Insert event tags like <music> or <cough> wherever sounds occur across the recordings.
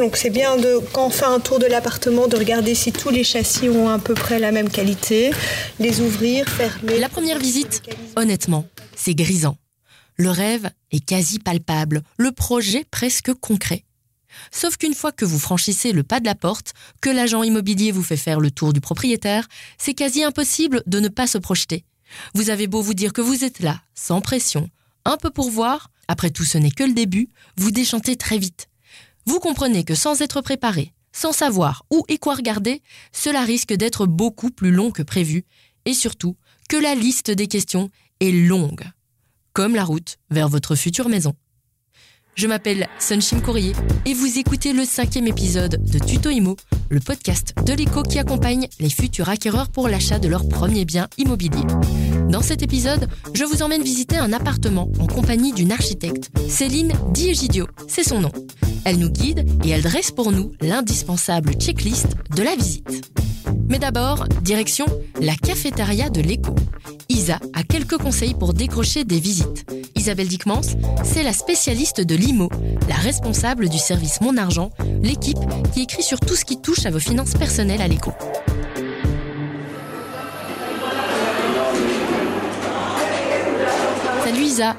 Donc c'est bien de, quand on fait un tour de l'appartement de regarder si tous les châssis ont à peu près la même qualité, les ouvrir, fermer. La première visite, honnêtement, c'est grisant. Le rêve est quasi palpable, le projet presque concret. Sauf qu'une fois que vous franchissez le pas de la porte, que l'agent immobilier vous fait faire le tour du propriétaire, c'est quasi impossible de ne pas se projeter. Vous avez beau vous dire que vous êtes là, sans pression, un peu pour voir, après tout ce n'est que le début, vous déchantez très vite. Vous comprenez que sans être préparé, sans savoir où et quoi regarder, cela risque d'être beaucoup plus long que prévu, et surtout que la liste des questions est longue, comme la route vers votre future maison. Je m'appelle Sunshim Courrier et vous écoutez le cinquième épisode de Tuto Imo, le podcast de l'éco qui accompagne les futurs acquéreurs pour l'achat de leur premier bien immobilier. Dans cet épisode, je vous emmène visiter un appartement en compagnie d'une architecte, Céline Diegidio, c'est son nom. Elle nous guide et elle dresse pour nous l'indispensable checklist de la visite. Mais d'abord, direction la cafétéria de l'écho. Isa a quelques conseils pour décrocher des visites. Isabelle Dickmans, c'est la spécialiste de l'IMO, la responsable du service Mon Argent, l'équipe qui écrit sur tout ce qui touche à vos finances personnelles à l'écho. Salut Isa.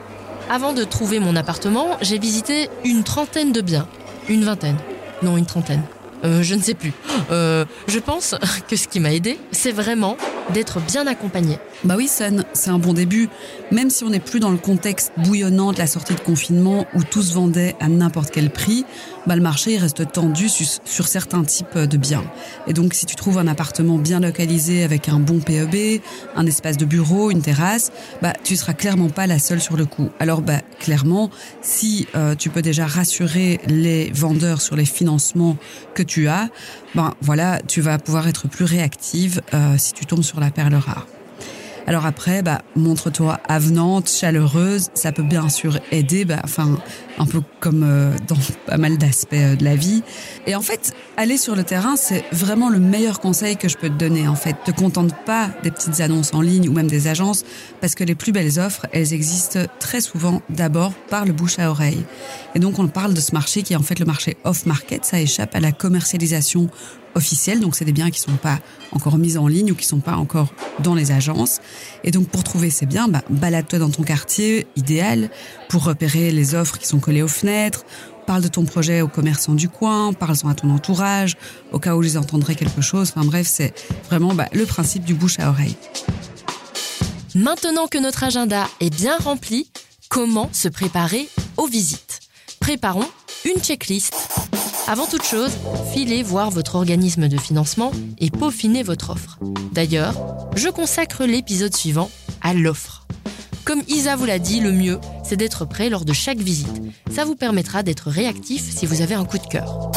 Avant de trouver mon appartement, j'ai visité une trentaine de biens. Une vingtaine. Non, une trentaine. Euh, je ne sais plus. Euh, je pense <laughs> que ce qui m'a aidé, c'est vraiment d'être bien accompagné. Bah oui, Sun, c'est un bon début. Même si on n'est plus dans le contexte bouillonnant de la sortie de confinement où tout se vendait à n'importe quel prix, bah le marché reste tendu sur, certains types de biens. Et donc, si tu trouves un appartement bien localisé avec un bon PEB, un espace de bureau, une terrasse, bah tu seras clairement pas la seule sur le coup. Alors, bah clairement, si euh, tu peux déjà rassurer les vendeurs sur les financements que tu as, ben voilà, tu vas pouvoir être plus réactive euh, si tu tombes sur la perle rare. Alors après, bah, montre-toi avenante, chaleureuse. Ça peut bien sûr aider, bah, enfin, un peu comme euh, dans pas mal d'aspects euh, de la vie. Et en fait, aller sur le terrain, c'est vraiment le meilleur conseil que je peux te donner. En fait, te contente pas des petites annonces en ligne ou même des agences, parce que les plus belles offres, elles existent très souvent d'abord par le bouche à oreille. Et donc, on parle de ce marché qui est en fait le marché off-market. Ça échappe à la commercialisation officiels, donc c'est des biens qui sont pas encore mis en ligne ou qui sont pas encore dans les agences. Et donc pour trouver ces biens, bah, balade-toi dans ton quartier idéal pour repérer les offres qui sont collées aux fenêtres. Parle de ton projet aux commerçants du coin, parle-en à ton entourage, au cas où ils entendraient quelque chose. Enfin bref, c'est vraiment bah, le principe du bouche à oreille. Maintenant que notre agenda est bien rempli, comment se préparer aux visites? Préparons une checklist avant toute chose, filez voir votre organisme de financement et peaufinez votre offre. D'ailleurs, je consacre l'épisode suivant à l'offre. Comme Isa vous l'a dit, le mieux, c'est d'être prêt lors de chaque visite. Ça vous permettra d'être réactif si vous avez un coup de cœur.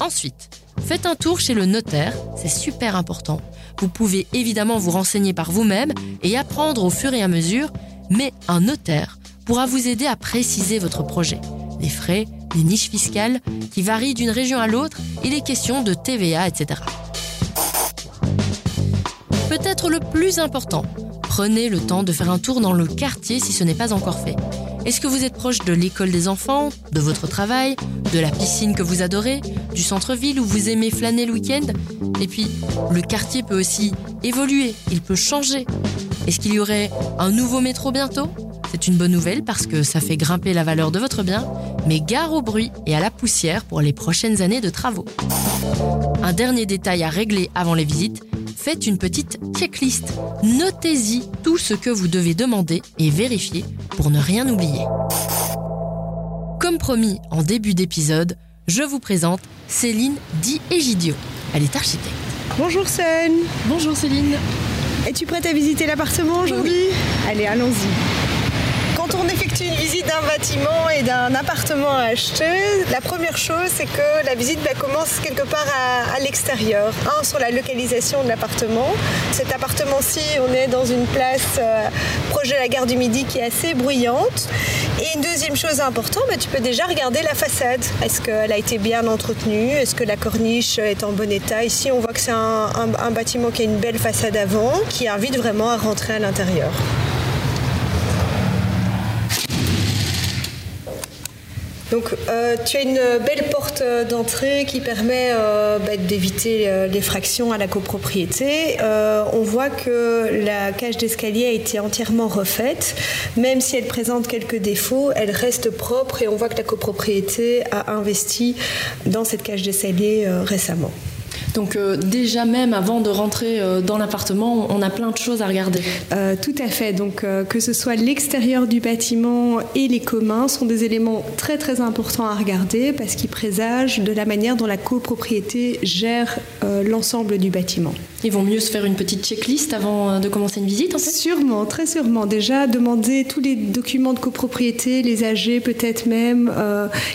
Ensuite, faites un tour chez le notaire, c'est super important. Vous pouvez évidemment vous renseigner par vous-même et apprendre au fur et à mesure, mais un notaire pourra vous aider à préciser votre projet. Les frais, les niches fiscales qui varient d'une région à l'autre et les questions de TVA, etc. Peut-être le plus important, prenez le temps de faire un tour dans le quartier si ce n'est pas encore fait. Est-ce que vous êtes proche de l'école des enfants, de votre travail, de la piscine que vous adorez, du centre-ville où vous aimez flâner le week-end? Et puis, le quartier peut aussi évoluer, il peut changer. Est-ce qu'il y aurait un nouveau métro bientôt? C'est une bonne nouvelle parce que ça fait grimper la valeur de votre bien, mais gare au bruit et à la poussière pour les prochaines années de travaux. Un dernier détail à régler avant les visites, faites une petite checklist. Notez-y tout ce que vous devez demander et vérifier pour ne rien oublier. Comme promis en début d'épisode, je vous présente Céline Di Egidio. Elle est architecte. Bonjour Céline. Bonjour Céline. Es-tu prête à visiter l'appartement aujourd'hui? Allez, allons-y on effectue une visite d'un bâtiment et d'un appartement à acheter, la première chose, c'est que la visite bah, commence quelque part à, l'extérieur. Un, sur la localisation de l'appartement. Cet appartement-ci, on est dans une place euh, proche de la gare du Midi qui est assez bruyante. Et une deuxième chose importante, bah, tu peux déjà regarder la façade. Est-ce qu'elle a été bien entretenue? Est-ce que la corniche est en bon état? Ici, on voit que c'est un bâtiment qui a une belle façade avant, qui invite vraiment à rentrer à l'intérieur. Donc tu as une belle porte d'entrée qui permet bah, d'éviter l'effraction à la copropriété. on voit que la cage d'escalier a été entièrement refaite. Même si elle présente quelques défauts, elle reste propre et on voit que la copropriété a investi dans cette cage d'escalier récemment. Donc euh, déjà même avant de rentrer euh, dans l'appartement, on a plein de choses à regarder. Euh, tout à fait. Donc que ce soit l'extérieur du bâtiment et les communs sont des éléments très très importants à regarder parce qu'ils présagent de la manière dont la copropriété gère l'ensemble du bâtiment. Ils vont mieux se faire une petite checklist avant de commencer une visite en fait? Sûrement, très sûrement. Déjà demander tous les documents de copropriété, les AG peut-être même,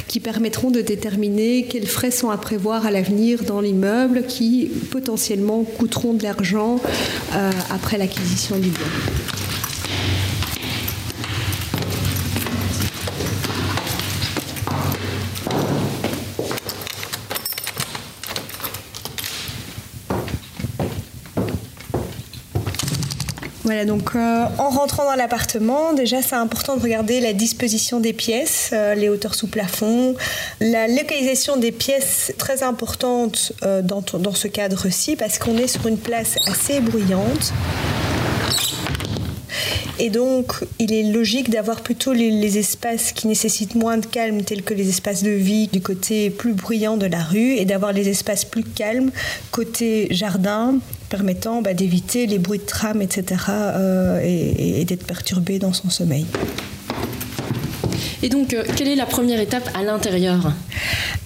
qui permettront de déterminer quels frais sont à prévoir à l'avenir dans l'immeuble qui potentiellement coûteront de l'argent euh, après l'acquisition du bien. Euh, en rentrant dans l'appartement, déjà c'est important de regarder la disposition des pièces, euh, les hauteurs sous plafond, la localisation des pièces très importante euh, dans, dans ce cadre-ci parce qu'on est sur une place assez bruyante. Et donc, il est logique d'avoir plutôt les, espaces qui nécessitent moins de calme, tels que les espaces de vie du côté plus bruyant de la rue, et d'avoir les espaces plus calmes côté jardin, permettant bah, d'éviter les bruits de tram, etc., euh, et, d'être perturbé dans son sommeil. Et donc, euh, quelle est la première étape à l'intérieur?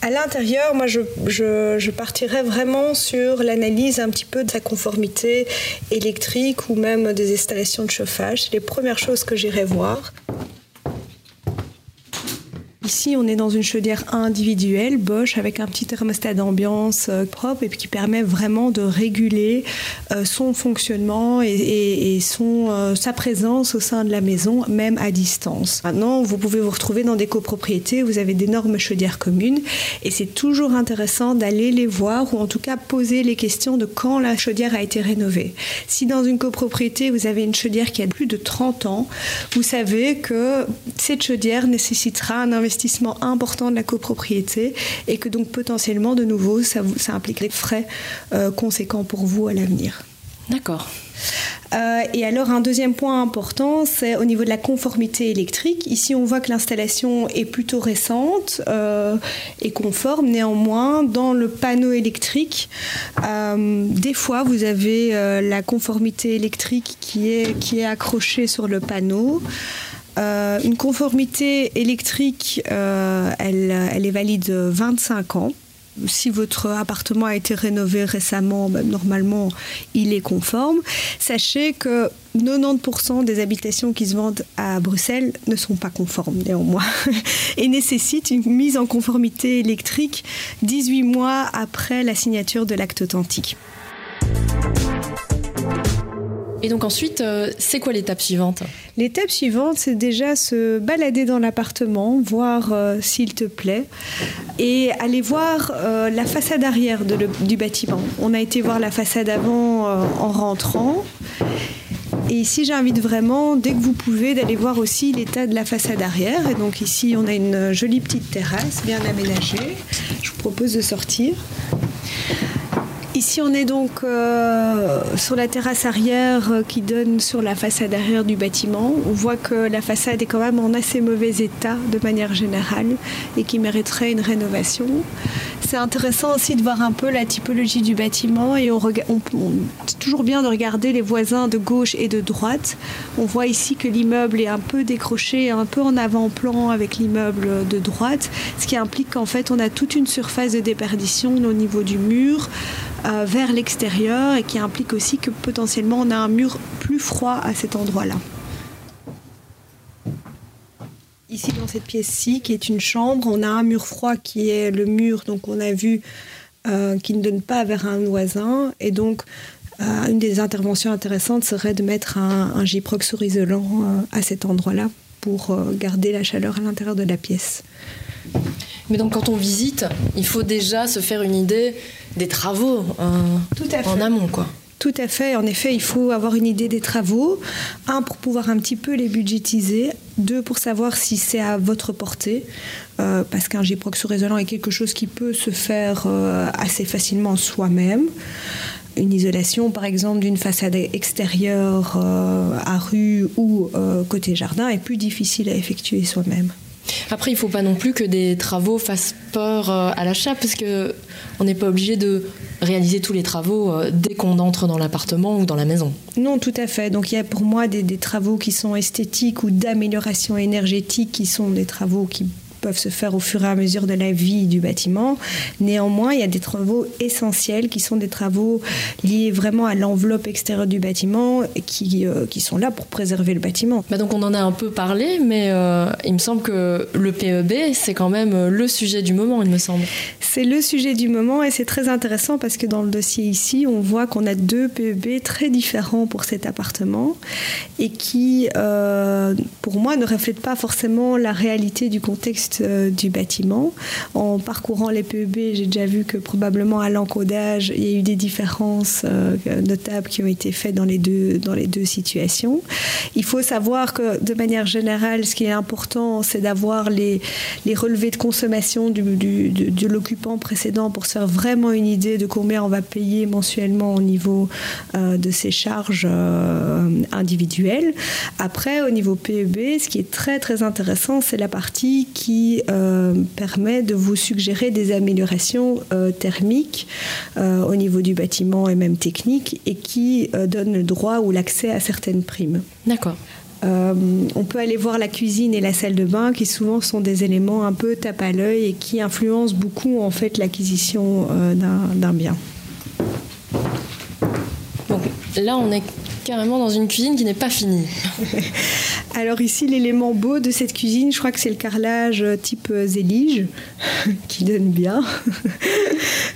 À l'intérieur, moi, je, partirais vraiment sur l'analyse un petit peu de sa conformité électrique ou même des installations de chauffage. C'est les premières choses que j'irai voir. Ici, on est dans une chaudière individuelle, Bosch, avec un petit thermostat d'ambiance euh, propre et qui permet vraiment de réguler euh, son fonctionnement et, son, euh, sa présence au sein de la maison, même à distance. Maintenant, vous pouvez vous retrouver dans des copropriétés, vous avez d'énormes chaudières communes et c'est toujours intéressant d'aller les voir ou en tout cas poser les questions de quand la chaudière a été rénovée. Si dans une copropriété, vous avez une chaudière qui a plus de 30 ans, vous savez que cette chaudière nécessitera un investissement investissement important de la copropriété et que donc potentiellement, de nouveau, ça, ça impliquerait des frais euh, conséquents pour vous à l'avenir. D'accord. Euh, et alors un deuxième point important, c'est au niveau de la conformité électrique. Ici, on voit que l'installation est plutôt récente euh, et conforme. Néanmoins, dans le panneau électrique, des fois, vous avez la conformité électrique qui est, qui est accrochée sur le panneau. Euh, une conformité électrique, euh, elle, est valide 25 ans. Si votre appartement a été rénové récemment, ben, normalement, il est conforme. Sachez que 90% des habitations qui se vendent à Bruxelles ne sont pas conformes néanmoins <laughs> et nécessitent une mise en conformité électrique 18 mois après la signature de l'acte authentique. Et donc ensuite, euh, c'est quoi l'étape suivante? L'étape suivante, c'est déjà se balader dans l'appartement, voir euh, s'il te plaît, et aller voir euh, la façade arrière du bâtiment. On a été voir la façade avant en rentrant. Et ici, j'invite vraiment, dès que vous pouvez, d'aller voir aussi l'état de la façade arrière. Et donc ici, on a une jolie petite terrasse bien aménagée. Je vous propose de sortir. Ici, on est donc euh, sur la terrasse arrière euh, qui donne sur la façade arrière du bâtiment. On voit que la façade est quand même en assez mauvais état de manière générale et qui mériterait une rénovation. C'est intéressant aussi de voir un peu la typologie du bâtiment et on, c'est toujours bien de regarder les voisins de gauche et de droite. On voit ici que l'immeuble est un peu décroché, un peu en avant-plan avec l'immeuble de droite, ce qui implique qu'en fait on a toute une surface de déperdition au niveau du mur. Euh, vers l'extérieur et qui implique aussi que potentiellement on a un mur plus froid à cet endroit-là. Ici dans cette pièce-ci, qui est une chambre, on a un mur froid qui est le mur, donc on a vu, euh, qui ne donne pas vers un voisin. Et donc, euh, une des interventions intéressantes serait de mettre un, un Gyprox isolant à cet endroit-là pour garder la chaleur à l'intérieur de la pièce. Mais donc quand on visite, il faut déjà se faire une idée des travaux euh, en amont, quoi. Tout à fait. En effet, il faut avoir une idée des travaux. Un, pour pouvoir un petit peu les budgétiser. Deux, pour savoir si c'est à votre portée. Euh, parce qu'un J-Proxo résonant est quelque chose qui peut se faire euh, assez facilement soi-même. Une isolation, par exemple, d'une façade extérieure euh, à rue ou côté jardin est plus difficile à effectuer soi-même. Après, il ne faut pas non plus que des travaux fassent peur euh, à l'achat, parce que on n'est pas obligé de réaliser tous les travaux euh, dès qu'on entre dans l'appartement ou dans la maison. Non, tout à fait. Donc il y a pour moi des, des travaux qui sont esthétiques ou d'amélioration énergétique qui sont des travaux qui peuvent se faire au fur et à mesure de la vie du bâtiment. Néanmoins, il y a des travaux essentiels qui sont des travaux liés vraiment à l'enveloppe extérieure du bâtiment qui, euh, qui sont là pour préserver le bâtiment. Bah donc on en a un peu parlé, mais euh, il me semble que le PEB, c'est quand même euh, le sujet du moment, il me semble. C'est le sujet du moment et c'est très intéressant parce que dans le dossier ici, on voit qu'on a deux PEB très différents pour cet appartement et qui, pour moi, ne reflètent pas forcément la réalité du contexte euh, du bâtiment. En parcourant les PEB, j'ai déjà vu que probablement à l'encodage, il y a eu des différences euh, notables qui ont été faites dans les deux, dans les deux situations. Il faut savoir que de manière générale, ce qui est important, c'est d'avoir les, les relevés de consommation du, de, l'occupant précédent pour se faire vraiment une idée de combien on va payer mensuellement au niveau euh, de ses charges individuelles. Après, au niveau PEB, ce qui est très très intéressant, c'est la partie qui euh, permet de vous suggérer des améliorations euh, thermiques euh, au niveau du bâtiment et même techniques et qui donne le droit ou l'accès à certaines primes. D'accord. on peut aller voir la cuisine et la salle de bain qui souvent sont des éléments un peu tape à l'œil et qui influencent beaucoup en fait l'acquisition d'un bien. Donc là on est carrément dans une cuisine qui n'est pas finie. <laughs> Alors ici, l'élément beau de cette cuisine, je crois que c'est le carrelage euh, type euh, zélige, <laughs> qui donne bien. <laughs>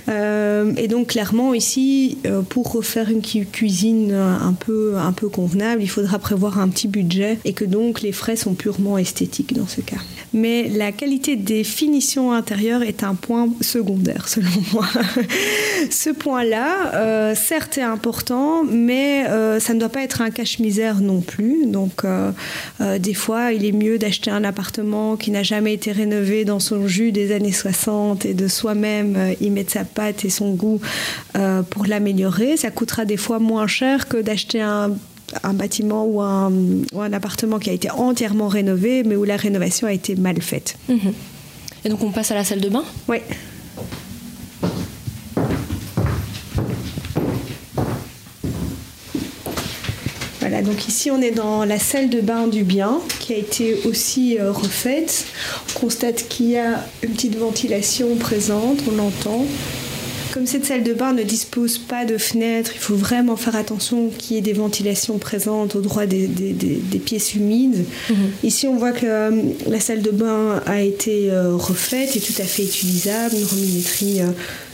Euh, et donc clairement ici, pour refaire une cuisine un peu, un peu convenable, il faudra prévoir un petit budget et que donc les frais sont purement esthétiques dans ce cas. Mais la qualité des finitions intérieures est un point secondaire <laughs> selon moi. ce point-là, certes, est important, mais ça ne doit pas être un cache-misère non plus. Donc des fois, il est mieux d'acheter un appartement qui n'a jamais été rénové dans son jus des années 60 et de soi-même euh, y mettre sa patte et son goût euh, pour l'améliorer. Ça coûtera des fois moins cher que d'acheter un bâtiment ou un, appartement qui a été entièrement rénové, mais où la rénovation a été mal faite. Mhm. Et donc on passe à la salle de bain? Oui. Donc ici on est dans la salle de bain du bien qui a été aussi euh, refaite. On constate qu'il y a une petite ventilation présente, on l'entend. Comme cette salle de bain ne dispose pas de fenêtres, il faut vraiment faire attention qu'il y ait des ventilations présentes au droit des, pièces humides. Mhm. Ici, on voit que euh, la salle de bain a été euh, refaite et tout à fait utilisable, une rominetterie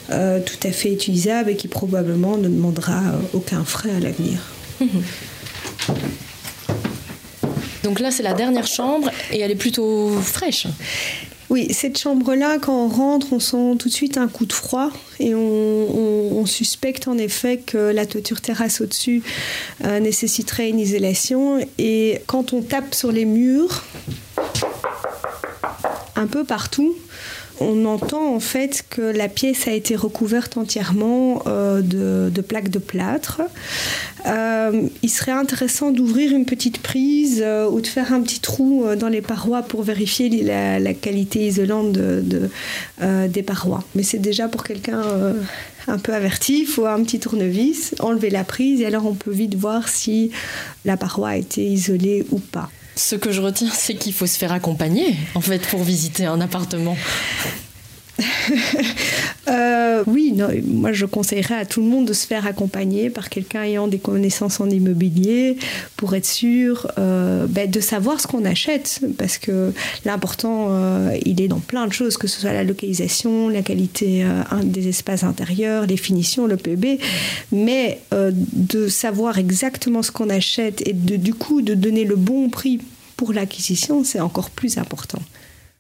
tout à fait utilisable et qui probablement ne demandera aucun frais à l'avenir. Mhm. Donc là, c'est la dernière chambre et elle est plutôt fraîche. Oui, cette chambre-là, quand on rentre, on sent tout de suite un coup de froid et on, suspecte en effet que la toiture terrasse au-dessus euh, nécessiterait une isolation. Et quand on tape sur les murs, un peu partout, on entend en fait que la pièce a été recouverte entièrement euh, de, plaques de plâtre. Euh, il serait intéressant d'ouvrir une petite prise euh, ou de faire un petit trou dans les parois pour vérifier la, qualité isolante des parois. Mais c'est déjà pour quelqu'un un peu averti, il faut un petit tournevis, enlever la prise et alors on peut vite voir si la paroi a été isolée ou pas. Ce que je retiens, c'est qu'il faut se faire accompagner, en fait, pour visiter un appartement. <laughs> Euh, oui, moi je conseillerais à tout le monde de se faire accompagner par quelqu'un ayant des connaissances en immobilier pour être sûr euh, ben, de savoir ce qu'on achète. Parce que l'important, euh, il est dans plein de choses, que ce soit la localisation, la qualité des espaces intérieurs, les finitions, le PEB. Mais de savoir exactement ce qu'on achète et de, du coup de donner le bon prix pour l'acquisition, c'est encore plus important.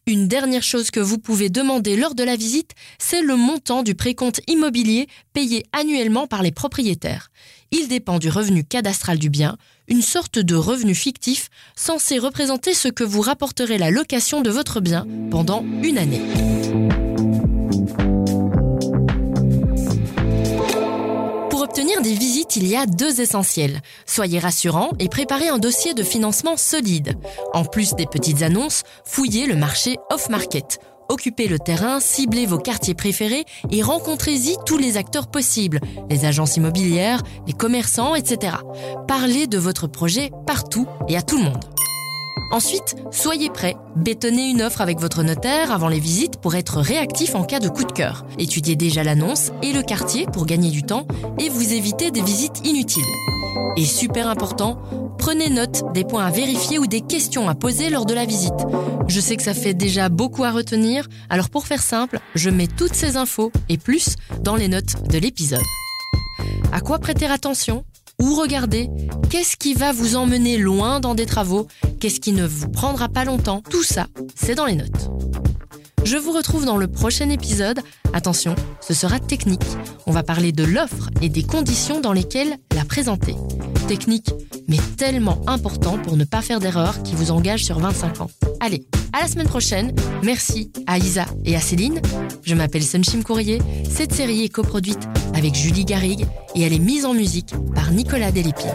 Une dernière chose que vous pouvez demander lors de la visite, c'est le montant du précompte immobilier payé annuellement par les propriétaires. Il dépend du revenu cadastral du bien, une sorte de revenu fictif censé représenter ce que vous rapporterez la location de votre bien pendant une année. Obtenir des visites, il y a deux essentiels. Soyez rassurant et préparez un dossier de financement solide. En plus des petites annonces, fouillez le marché off-market. Occupez le terrain, ciblez vos quartiers préférés et rencontrez-y tous les acteurs possibles, les agences immobilières, les commerçants, etc. Parlez de votre projet partout et à tout le monde. Ensuite, soyez prêt. Bétonnez une offre avec votre notaire avant les visites pour être réactif en cas de coup de cœur. Étudiez déjà l'annonce et le quartier pour gagner du temps et vous éviter des visites inutiles. Et super important, prenez note des points à vérifier ou des questions à poser lors de la visite. Je sais que ça fait déjà beaucoup à retenir, alors pour faire simple, je mets toutes ces infos et plus dans les notes de l'épisode. À quoi prêter attention? Où regarder Qu'est-ce qui va vous emmener loin dans des travaux Qu'est-ce qui ne vous prendra pas longtemps Tout ça, c'est dans les notes. Je vous retrouve dans le prochain épisode. Attention, ce sera technique. On va parler de l'offre et des conditions dans lesquelles la présenter. Technique, mais tellement important pour ne pas faire d'erreur qui vous engage sur 25 ans. Allez, à la semaine prochaine. Merci à Isa et à Céline. Je m'appelle Sunshim Courrier. Cette série est coproduite avec Julie Garrigue et elle est mise en musique par Nicolas Delépine.